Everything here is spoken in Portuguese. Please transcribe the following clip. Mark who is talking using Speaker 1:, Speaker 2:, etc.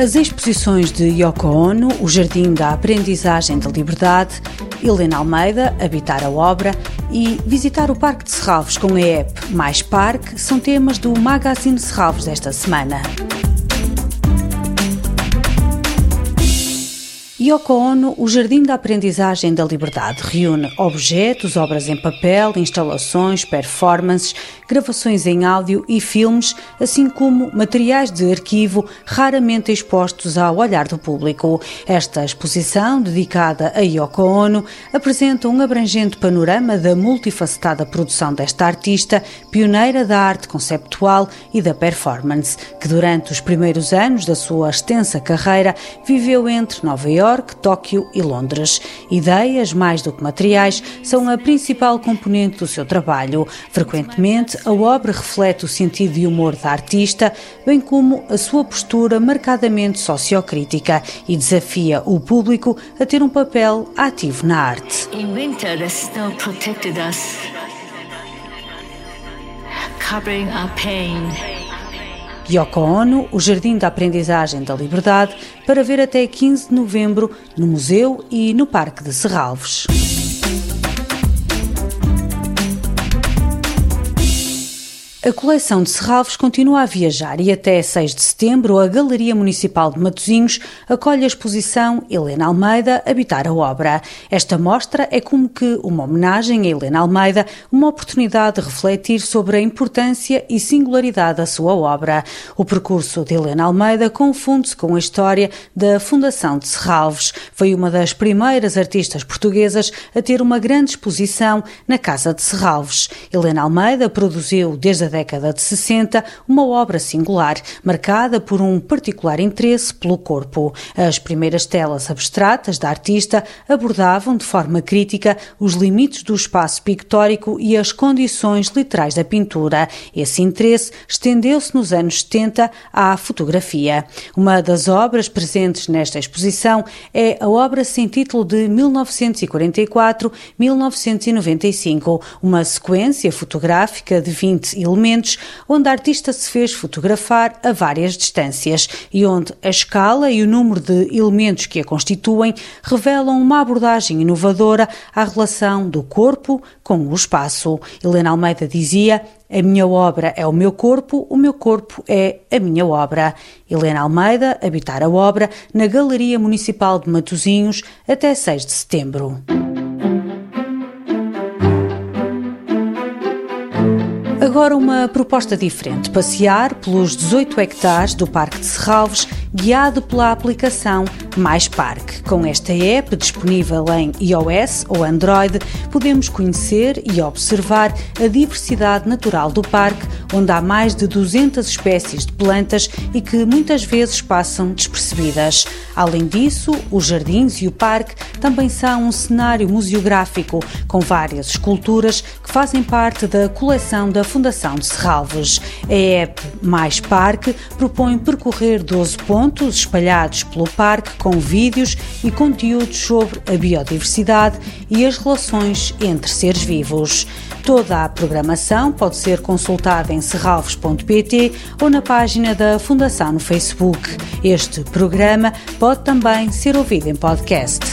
Speaker 1: As exposições de Yoko Ono, O Jardim da Aprendizagem da Liberdade, Helena Almeida, Habitar a Obra e visitar o Parque de Serralvos com a app Mais Parque são temas do Magazine Serralvos desta semana. Yoko Ono, o Jardim da Aprendizagem da Liberdade, reúne objetos, obras em papel, instalações, performances, gravações em áudio e filmes, assim como materiais de arquivo raramente expostos ao olhar do público. Esta exposição, dedicada a Yoko Ono, apresenta um abrangente panorama da multifacetada produção desta artista, pioneira da arte conceptual e da performance, que durante os primeiros anos da sua extensa carreira viveu entre Nova York York, Tóquio e Londres. Ideias, mais do que materiais, são a principal componente do seu trabalho. Frequentemente, a obra reflete o sentido e humor da artista, bem como a sua postura marcadamente sociocrítica e desafia o público a ter um papel ativo na arte. In winter, the snow protected us, covering our pain. Yoko Ono, o Jardim da Aprendizagem da Liberdade, para ver até 15 de novembro no Museu e no Parque de Serralves. A coleção de Serralves continua a viajar e até 6 de setembro a Galeria Municipal de Matosinhos acolhe a exposição Helena Almeida Habitar a Obra. Esta mostra é como que uma homenagem a Helena Almeida, uma oportunidade de refletir sobre a importância e singularidade da sua obra. O percurso de Helena Almeida confunde-se com a história da Fundação de Serralves. Foi uma das primeiras artistas portuguesas a ter uma grande exposição na Casa de Serralves. Helena Almeida produziu desde a década de 60, uma obra singular, marcada por um particular interesse pelo corpo. As primeiras telas abstratas da artista abordavam de forma crítica os limites do espaço pictórico e as condições literais da pintura. Esse interesse estendeu-se nos anos 70 à fotografia. Uma das obras presentes nesta exposição é a obra sem título de 1944-1995, uma sequência fotográfica de 20 elementos onde a artista se fez fotografar a várias distâncias e onde a escala e o número de elementos que a constituem revelam uma abordagem inovadora à relação do corpo com o espaço. Helena Almeida dizia: a minha obra é o meu corpo, o meu corpo é a minha obra. Helena Almeida, habitar a obra na Galeria Municipal de Matosinhos até 6 de setembro. Agora uma proposta diferente: passear pelos 18 hectares do Parque de Serralves, guiado pela aplicação Mais Parque. Com esta app disponível em iOS ou Android, podemos conhecer e observar a diversidade natural do parque, onde há mais de 200 espécies de plantas e que muitas vezes passam despercebidas. Além disso, os jardins e o parque também são um cenário museográfico com várias esculturas que fazem parte da coleção da Fundação de Serralves. A app Mais Parque propõe percorrer 12 pontos espalhados pelo parque com vídeos e conteúdos sobre a biodiversidade e as relações entre seres vivos. Toda a programação pode ser consultada em serralves.pt ou na página da Fundação no Facebook. Este programa pode também ser ouvido em podcast.